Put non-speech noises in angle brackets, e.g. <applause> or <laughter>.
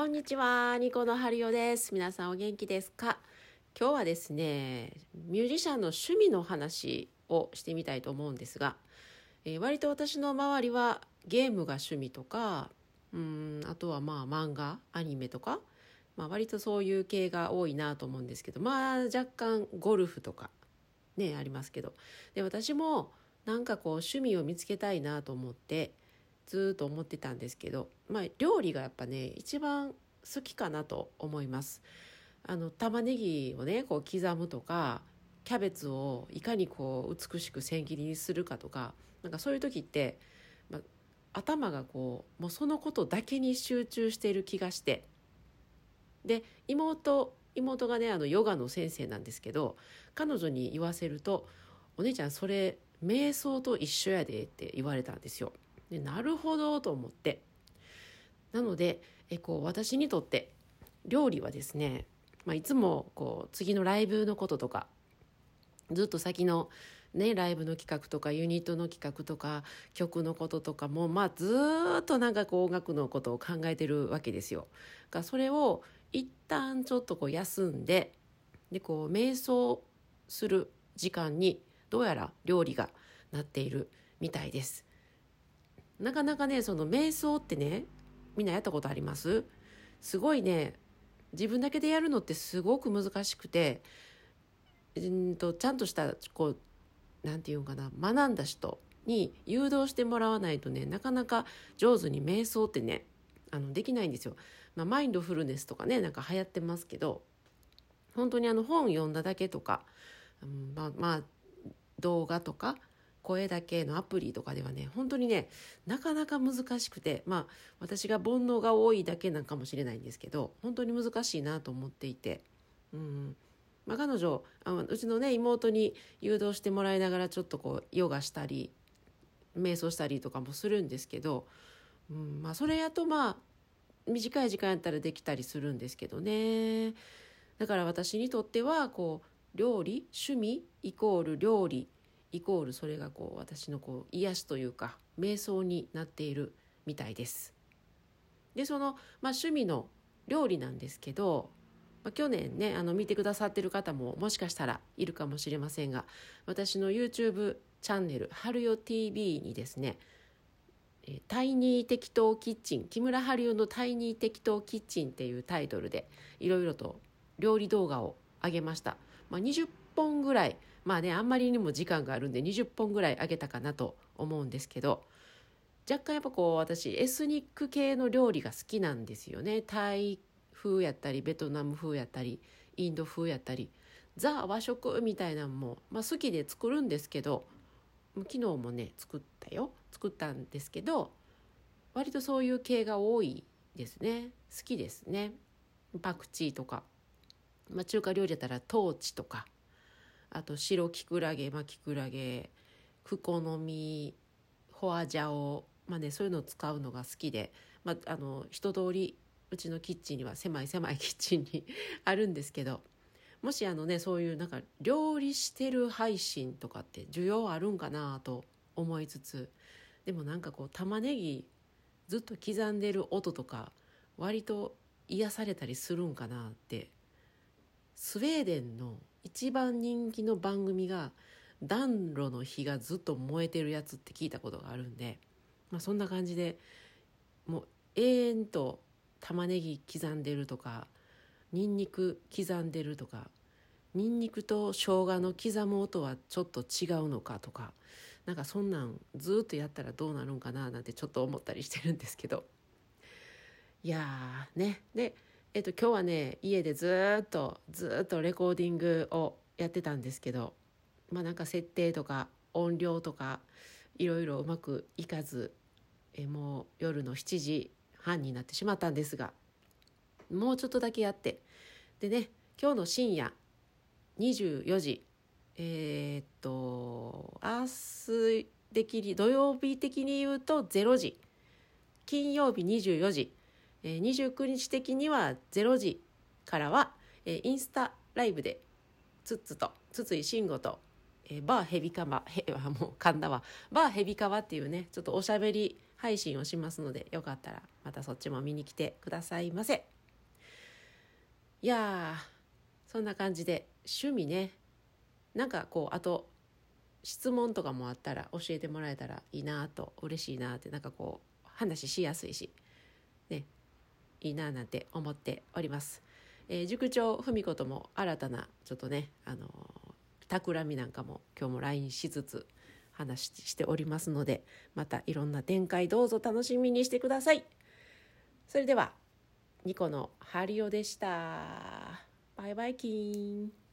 こんにちは、ニコのハリオです。皆さんお元気ですか？今日はですね、ミュージシャンの趣味の話をしてみたいと思うんですが、えー割と私の周りはゲームが趣味とか、うん、あとはまあ漫画、アニメとか、まあ割とそういう系が多いなと思うんですけど、まあ若干ゴルフとかね、ありますけど。で、私もなんかこう趣味を見つけたいなと思って、ずっと思ってたんですけど、まあ、料理がやっぱね一番好きかなと思いますあの玉ねぎをねこう刻むとかキャベツをいかにこう美しく千切りにするかとかなんかそういう時って、まあ、頭がこうもうそのことだけに集中している気がしてで妹妹がねあのヨガの先生なんですけど彼女に言わせると「お姉ちゃんそれ瞑想と一緒やで」って言われたんですよ。でなるほどと思ってなのでえこう私にとって料理はですね、まあ、いつもこう次のライブのこととかずっと先の、ね、ライブの企画とかユニットの企画とか曲のこととかも、まあ、ずっとなんかこう音楽のことを考えてるわけですよ。がそれを一旦ちょっとこう休んででこう瞑想する時間にどうやら料理がなっているみたいです。なかなかねその瞑想ってねみんなやったことあります？すごいね自分だけでやるのってすごく難しくてうんとちゃんとしたこうなんていうのかな学んだ人に誘導してもらわないとねなかなか上手に瞑想ってねあのできないんですよ。まあ、マインドフルネスとかねなんか流行ってますけど本当にあの本読んだだけとか、うんまあ、まあ動画とか声だけのアプリとかではね本当にねなかなか難しくてまあ私が煩悩が多いだけなんかもしれないんですけど本当に難しいなと思っていて、うん。まあ、彼女あうちのね妹に誘導してもらいながらちょっとこうヨガしたり瞑想したりとかもするんですけど、うん。まあ、それやとまあ短い時間やったらできたりするんですけどね。だから私にとってはこう料理趣味イコール料理イコールそれがこう私のこう癒しというか瞑想になっているみたいです。でその、まあ、趣味の料理なんですけど、まあ、去年ねあの見てくださってる方ももしかしたらいるかもしれませんが私の YouTube チャンネル「春よ TV」にですねタイニー適当キッチン木村春代のタイニー適当キッチンっていうタイトルでいろいろと料理動画を上げました、まあ、20本ぐらいまあねあんまりにも時間があるんで20本ぐらい上げたかなと思うんですけど若干やっぱこう私エスニック系の料理が好きなんですよね。タイ風やったりベトナム風やったりインド風やったりザ和食みたいなのも、まあ、好きで作るんですけど昨日もね作ったよ。作ったんですけど割とそういう系が多いですね。好きですね。パクチーとか、まあ、中華料理だったらトーチとか。あと白キクラゲ、まあ、キクラゲクコの実ホアジャオ、まあね、そういうのを使うのが好きで、まあ、あの一通りうちのキッチンには狭い狭い <laughs> キッチンに <laughs> あるんですけどもしあのねそういうなんか料理してる配信とかって需要あるんかなと思いつつでもなんかこう玉ねぎずっと刻んでる音とか割と癒されたりするんかなってスウェーデンの一番人気の番組が暖炉の火がずっと燃えてるやつって聞いたことがあるんで、まあ、そんな感じでもう永遠と玉ねぎ刻んでるとかニンニク刻んでるとかニンニクと生姜の刻む音はちょっと違うのかとかなんかそんなんずっとやったらどうなるんかななんてちょっと思ったりしてるんですけど。いやーね。で、えっと、今日はね家でずっとずっとレコーディングをやってたんですけどまあなんか設定とか音量とかいろいろうまくいかずえもう夜の7時半になってしまったんですがもうちょっとだけやって。でね今日の深夜24時えーっと明日できり土曜日的に言うと0時金曜日24時、えー、29日的には0時からは、えーインスタライブでつっつと筒井慎吾と、えーバーヘビカマへは <laughs> もう噛んだわバーヘビカワっていうねちょっとおしゃべり配信をしますのでよかったらまたそっちも見に来てくださいませ。いやそんな感じで趣味ね。なんかこうあと質問とかもあったら教えてもらえたらいいなと嬉しいなってなんかこう話しやすいし。ね。いいななんて思っております。えー、塾長文子とも新たなちょっとねあの企みなんかも今日も LINE しつつ話しておりますのでまたいろんな展開どうぞ楽しみにしてください。それではニコのハリオでした。バイバイキーン。